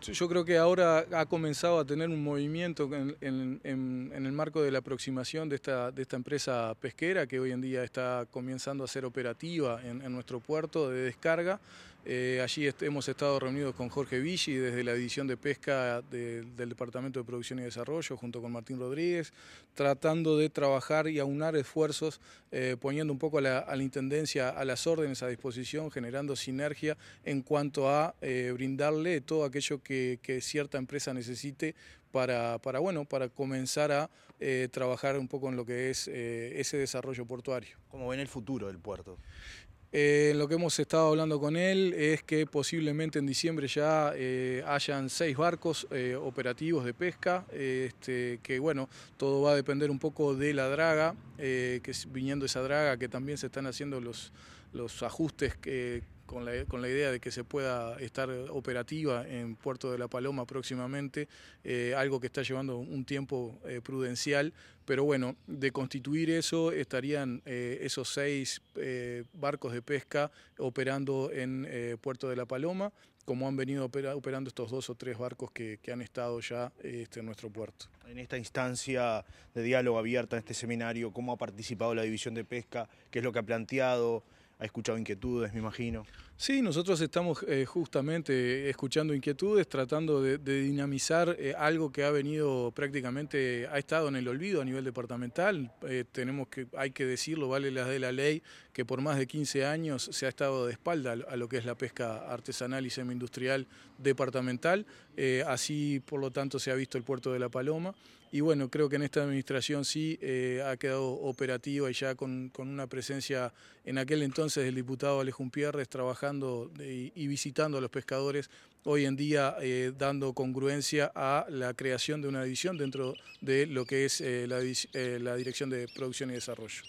Yo creo que ahora ha comenzado a tener un movimiento en, el marco de la aproximación de esta, empresa pesquera que hoy en día está comenzando a ser operativa en, nuestro puerto de descarga. Eh, allí hemos estado reunidos con Jorge Villi desde la División de Pesca del Departamento de Producción y Desarrollo junto con Martín Rodríguez, tratando de trabajar y aunar esfuerzos, eh, poniendo un poco a la, Intendencia a las órdenes a disposición, generando sinergia en cuanto a eh, brindarle todo aquello que, cierta empresa necesite para, para, bueno, para comenzar a eh, trabajar un poco en lo que es eh, ese desarrollo portuario. ¿Cómo ven el futuro del puerto? Eh, lo que hemos estado hablando con él es que posiblemente en diciembre ya hayan seis barcos operativos de pesca, este, que bueno, todo va a depender un poco de la draga, que viniendo esa draga que también se están haciendo los, los ajustes que, con la, idea de que se pueda estar operativa en Puerto de la Paloma próximamente, eh, algo que está llevando un tiempo eh, prudencial, pero bueno, de constituir eso estarían eh, esos seis barcos de pesca operando en Puerto de la Paloma, como han venido operando estos dos o tres barcos que, han estado ya este, en nuestro puerto. En esta instancia de diálogo abierta, en este seminario, ¿cómo ha participado la División de Pesca? ¿Qué es lo que ha planteado? Ha escuchado inquietudes, me imagino. Sí, nosotros estamos eh, justamente escuchando inquietudes, tratando de, dinamizar eh, algo que ha venido prácticamente, ha estado en el olvido a nivel departamental. Eh, tenemos que, hay que decirlo, vale las de la ley, que por más de 15 años se ha estado de espalda a lo que es la pesca artesanal y semi-industrial departamental. así, por lo tanto, se ha visto el puerto de La Paloma. Y bueno, creo que en esta administración sí ha quedado operativa y ya con, una presencia en aquel entonces el diputado Alejón Pierres trabajando y visitando a los pescadores, hoy en día eh, dando congruencia a la creación de una división dentro de lo que es eh, eh, la, Dirección de Producción y Desarrollo.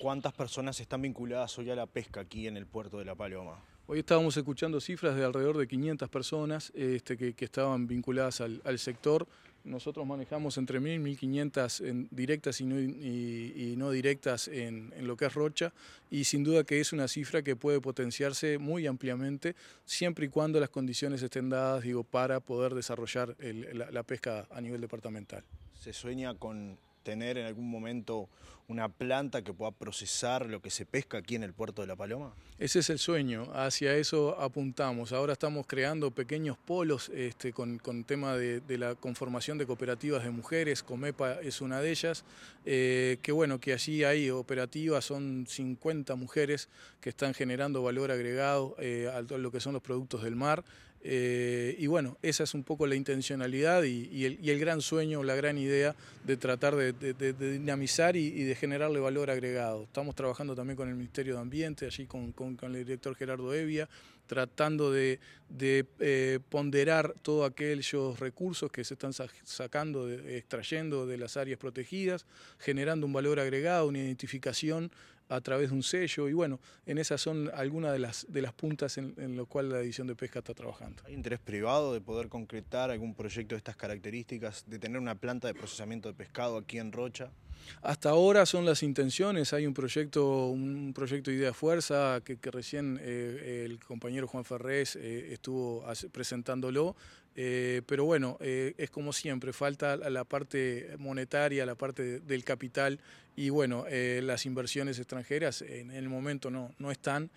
¿Cuántas personas están vinculadas hoy a la pesca aquí en el puerto de La Paloma? Hoy estábamos escuchando cifras de alrededor de 500 personas este, que, estaban vinculadas al, sector. Nosotros manejamos entre 1.000 y 1.500 directas y no, directas en, lo que es Rocha y sin duda que es una cifra que puede potenciarse muy ampliamente siempre y cuando las condiciones estén dadas digo, para poder desarrollar la pesca a nivel departamental. ¿Se sueña con tener en algún momento una planta que pueda procesar lo que se pesca aquí en el puerto de La Paloma? Ese es el sueño, hacia eso apuntamos. Ahora estamos creando pequeños polos este, con, tema de, la conformación de cooperativas de mujeres, Comepa es una de ellas, eh, que bueno, que allí hay operativas, son 50 mujeres que están generando valor agregado eh, a lo que son los productos del mar. Eh, y bueno, esa es un poco la intencionalidad y, el, gran sueño, la gran idea de tratar de, dinamizar y, de generarle valor agregado. Estamos trabajando también con el Ministerio de Ambiente, allí con, el director Gerardo Evia, tratando de, eh, ponderar todos aquellos recursos que se están sacando, extrayendo de las áreas protegidas, generando un valor agregado, una identificación a través de un sello y bueno, en esas son algunas de las, de las puntas en, en lo cual la División de Pesca está trabajando. ¿Hay interés privado de poder concretar algún proyecto de estas características, de tener una planta de procesamiento de pescado aquí en Rocha? Hasta ahora son las intenciones, hay un proyecto, un proyecto Idea Fuerza que, recién eh, el compañero Juan Ferrés eh, estuvo presentándolo, eh, pero bueno, es como siempre, falta la parte monetaria, la parte del capital y bueno, las inversiones extranjeras en el momento no, no están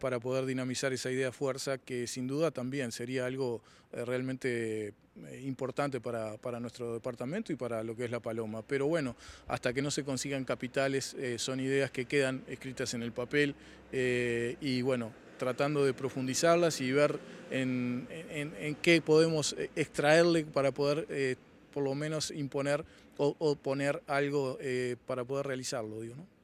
para poder dinamizar esa idea fuerza que sin duda también sería algo realmente importante para, para nuestro departamento y para lo que es La Paloma. Pero bueno, hasta que no se consigan capitales, eh, son ideas que quedan escritas en el papel eh, y bueno, tratando de profundizarlas y ver en, qué podemos extraerle para poder eh, por lo menos imponer o, poner algo para poder realizarlo. Digo, ¿no?